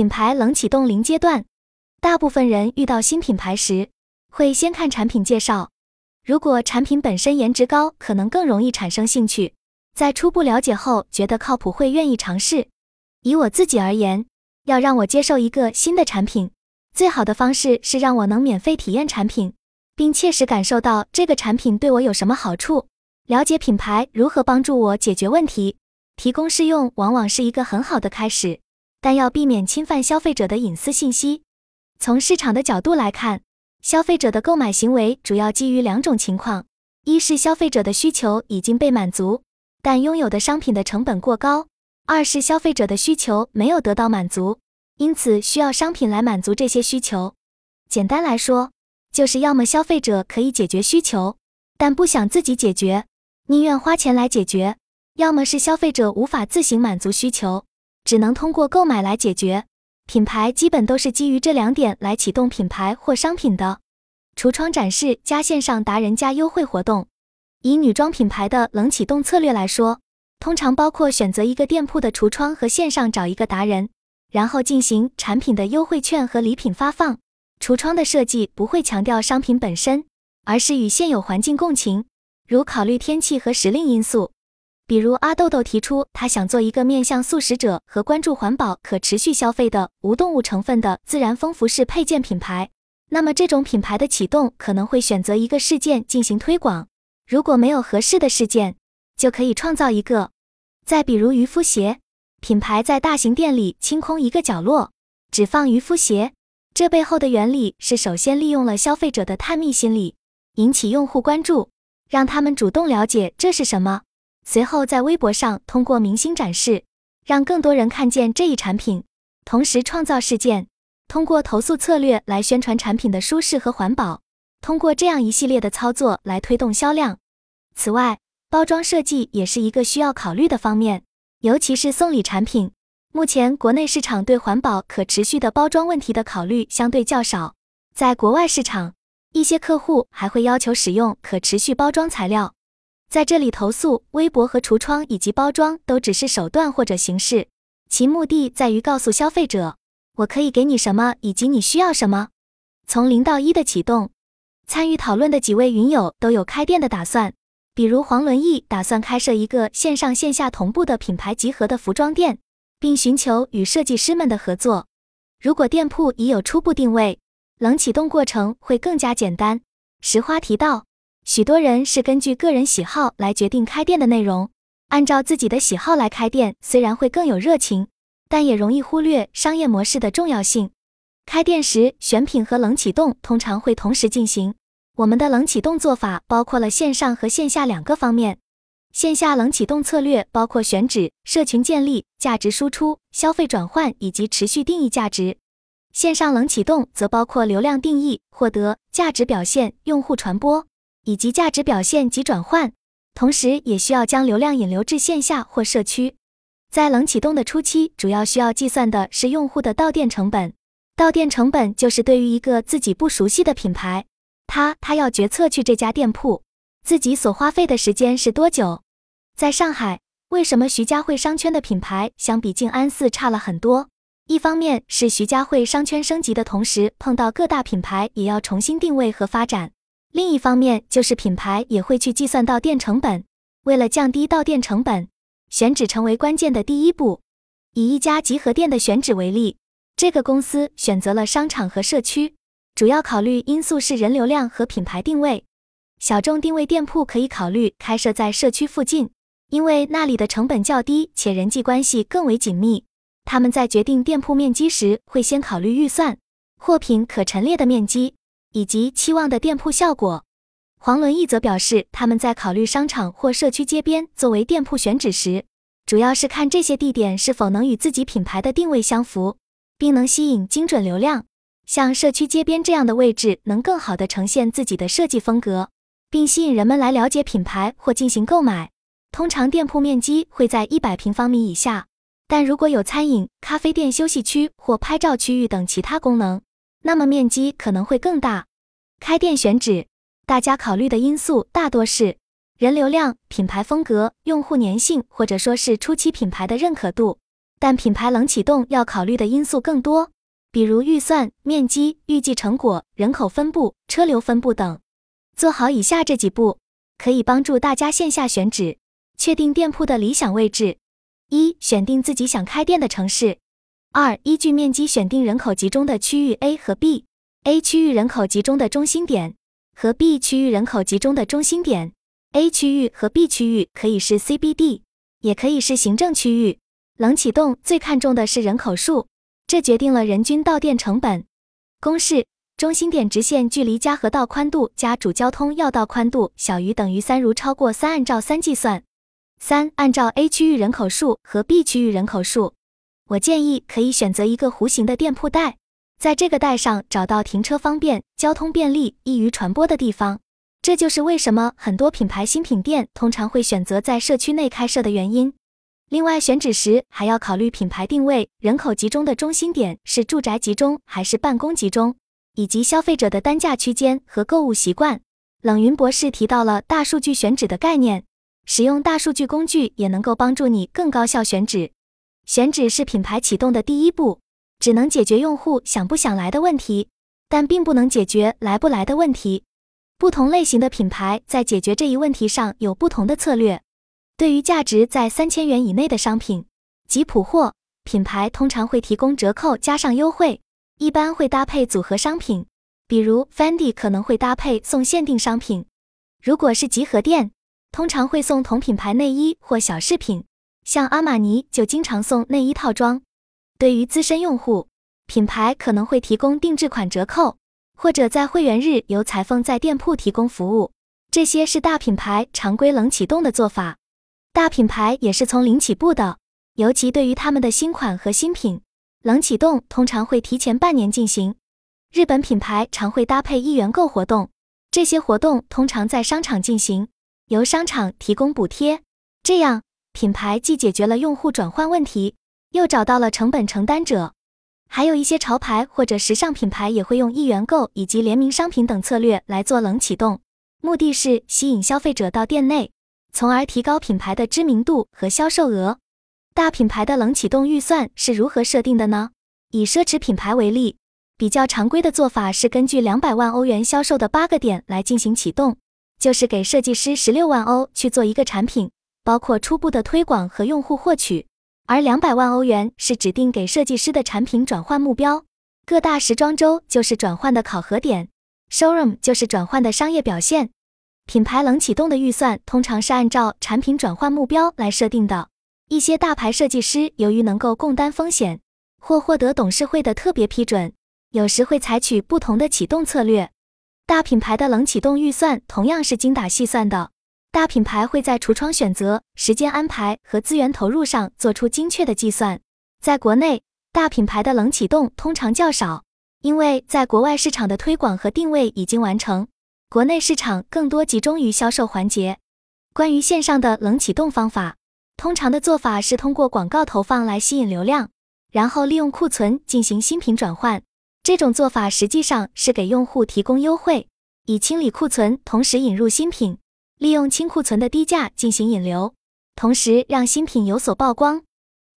品牌冷启动零阶段，大部分人遇到新品牌时，会先看产品介绍。如果产品本身颜值高，可能更容易产生兴趣。在初步了解后，觉得靠谱，会愿意尝试。以我自己而言，要让我接受一个新的产品，最好的方式是让我能免费体验产品，并切实感受到这个产品对我有什么好处。了解品牌如何帮助我解决问题，提供试用，往往是一个很好的开始。但要避免侵犯消费者的隐私信息。从市场的角度来看，消费者的购买行为主要基于两种情况：一是消费者的需求已经被满足，但拥有的商品的成本过高；二是消费者的需求没有得到满足，因此需要商品来满足这些需求。简单来说，就是要么消费者可以解决需求，但不想自己解决，宁愿花钱来解决；要么是消费者无法自行满足需求。只能通过购买来解决，品牌基本都是基于这两点来启动品牌或商品的。橱窗展示加线上达人加优惠活动，以女装品牌的冷启动策略来说，通常包括选择一个店铺的橱窗和线上找一个达人，然后进行产品的优惠券和礼品发放。橱窗的设计不会强调商品本身，而是与现有环境共情，如考虑天气和时令因素。比如阿豆豆提出，他想做一个面向素食者和关注环保、可持续消费的无动物成分的自然风服饰配件品牌。那么这种品牌的启动可能会选择一个事件进行推广。如果没有合适的事件，就可以创造一个。再比如渔夫鞋品牌在大型店里清空一个角落，只放渔夫鞋。这背后的原理是，首先利用了消费者的探秘心理，引起用户关注，让他们主动了解这是什么。随后，在微博上通过明星展示，让更多人看见这一产品，同时创造事件，通过投诉策略来宣传产品的舒适和环保，通过这样一系列的操作来推动销量。此外，包装设计也是一个需要考虑的方面，尤其是送礼产品。目前国内市场对环保可持续的包装问题的考虑相对较少，在国外市场，一些客户还会要求使用可持续包装材料。在这里投诉，微博和橱窗以及包装都只是手段或者形式，其目的在于告诉消费者，我可以给你什么，以及你需要什么。从零到一的启动，参与讨论的几位云友都有开店的打算，比如黄伦义打算开设一个线上线下同步的品牌集合的服装店，并寻求与设计师们的合作。如果店铺已有初步定位，冷启动过程会更加简单。石花提到。许多人是根据个人喜好来决定开店的内容，按照自己的喜好来开店，虽然会更有热情，但也容易忽略商业模式的重要性。开店时，选品和冷启动通常会同时进行。我们的冷启动做法包括了线上和线下两个方面。线下冷启动策略包括选址、社群建立、价值输出、消费转换以及持续定义价值。线上冷启动则包括流量定义、获得、价值表现、用户传播。以及价值表现及转换，同时也需要将流量引流至线下或社区。在冷启动的初期，主要需要计算的是用户的到店成本。到店成本就是对于一个自己不熟悉的品牌，他他要决策去这家店铺，自己所花费的时间是多久？在上海，为什么徐家汇商圈的品牌相比静安寺差了很多？一方面是徐家汇商圈升级的同时，碰到各大品牌也要重新定位和发展。另一方面，就是品牌也会去计算到店成本。为了降低到店成本，选址成为关键的第一步。以一家集合店的选址为例，这个公司选择了商场和社区，主要考虑因素是人流量和品牌定位。小众定位店铺可以考虑开设在社区附近，因为那里的成本较低，且人际关系更为紧密。他们在决定店铺面积时，会先考虑预算、货品可陈列的面积。以及期望的店铺效果，黄伦义则表示，他们在考虑商场或社区街边作为店铺选址时，主要是看这些地点是否能与自己品牌的定位相符，并能吸引精准流量。像社区街边这样的位置，能更好地呈现自己的设计风格，并吸引人们来了解品牌或进行购买。通常店铺面积会在一百平方米以下，但如果有餐饮、咖啡店、休息区或拍照区域等其他功能。那么面积可能会更大。开店选址，大家考虑的因素大多是人流量、品牌风格、用户粘性，或者说是初期品牌的认可度。但品牌冷启动要考虑的因素更多，比如预算、面积、预计成果、人口分布、车流分布等。做好以下这几步，可以帮助大家线下选址，确定店铺的理想位置：一、选定自己想开店的城市；二、依据面积选定人口集中的区域 A 和 B，A 区域人口集中的中心点和 B 区域人口集中的中心点。A 区域和 B 区域可以是 CBD，也可以是行政区域。冷启动最看重的是人口数，这决定了人均到店成本。公式：中心点直线距离加河道宽度加主交通要道宽度小于等于三，如超过三，按照三计算。三，按照 A 区域人口数和 B 区域人口数，我建议可以选择一个弧形的店铺带，在这个带上找到停车方便、交通便利、易于传播的地方。这就是为什么很多品牌新品店通常会选择在社区内开设的原因。另外，选址时还要考虑品牌定位、人口集中的中心点是住宅集中还是办公集中，以及消费者的单价区间和购物习惯。冷云博士提到了大数据选址的概念，使用大数据工具也能够帮助你更高效选址。选址是品牌启动的第一步，只能解决用户想不想来的问题，但并不能解决来不来的问题。不同类型的品牌在解决这一问题上有不同的策略。对于价值在三千元以内的商品及普货，品牌通常会提供折扣加上优惠，一般会搭配组合商品，比如 Fendi 可能会搭配送限定商品。如果是集合店，通常会送同品牌内衣或小饰品，像阿玛尼就经常送内衣套装。对于资深用户，品牌可能会提供定制款折扣。或者在会员日由裁缝在店铺提供服务，这些是大品牌常规冷启动的做法。大品牌也是从零起步的，尤其对于他们的新款和新品，冷启动通常会提前半年进行。日本品牌常会搭配一元购活动，这些活动通常在商场进行，由商场提供补贴，这样品牌既解决了用户转换问题，又找到了成本承担者。还有一些潮牌或者时尚品牌也会用一元购以及联名商品等策略来做冷启动，目的是吸引消费者到店内，从而提高品牌的知名度和销售额。大品牌的冷启动预算是如何设定的呢？以奢侈品牌为例，比较常规的做法是根据两百万欧元销售的八个点来进行启动，就是给设计师十六万欧去做一个产品，包括初步的推广和用户获取。而两百万欧元是指定给设计师的产品转换目标，各大时装周就是转换的考核点，showroom 就是转换的商业表现。品牌冷启动的预算通常是按照产品转换目标来设定的。一些大牌设计师由于能够共担风险，或获得董事会的特别批准，有时会采取不同的启动策略。大品牌的冷启动预算同样是精打细算的。大品牌会在橱窗选择、时间安排和资源投入上做出精确的计算。在国内，大品牌的冷启动通常较少，因为在国外市场的推广和定位已经完成，国内市场更多集中于销售环节。关于线上的冷启动方法，通常的做法是通过广告投放来吸引流量，然后利用库存进行新品转换。这种做法实际上是给用户提供优惠，以清理库存，同时引入新品。利用清库存的低价进行引流，同时让新品有所曝光。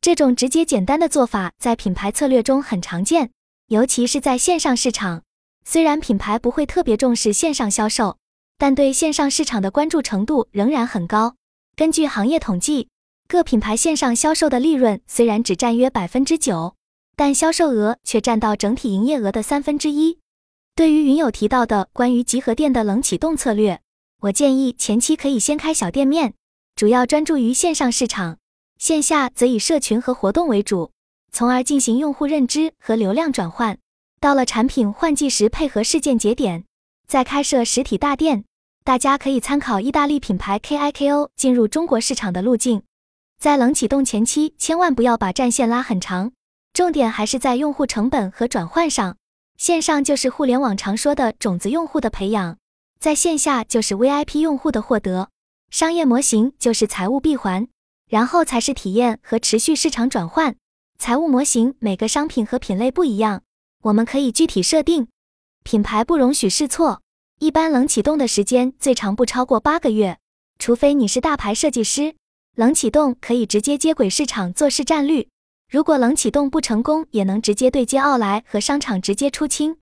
这种直接简单的做法在品牌策略中很常见，尤其是在线上市场。虽然品牌不会特别重视线上销售，但对线上市场的关注程度仍然很高。根据行业统计，各品牌线上销售的利润虽然只占约百分之九，但销售额却占到整体营业额的三分之一。对于云友提到的关于集合店的冷启动策略，我建议前期可以先开小店面，主要专注于线上市场，线下则以社群和活动为主，从而进行用户认知和流量转换。到了产品换季时，配合事件节点，再开设实体大店。大家可以参考意大利品牌 KIKO 进入中国市场的路径。在冷启动前期，千万不要把战线拉很长，重点还是在用户成本和转换上。线上就是互联网常说的种子用户的培养。在线下就是 VIP 用户的获得，商业模型就是财务闭环，然后才是体验和持续市场转换。财务模型每个商品和品类不一样，我们可以具体设定。品牌不容许试错，一般冷启动的时间最长不超过八个月，除非你是大牌设计师，冷启动可以直接接轨市场做市占率。如果冷启动不成功，也能直接对接奥莱和商场直接出清。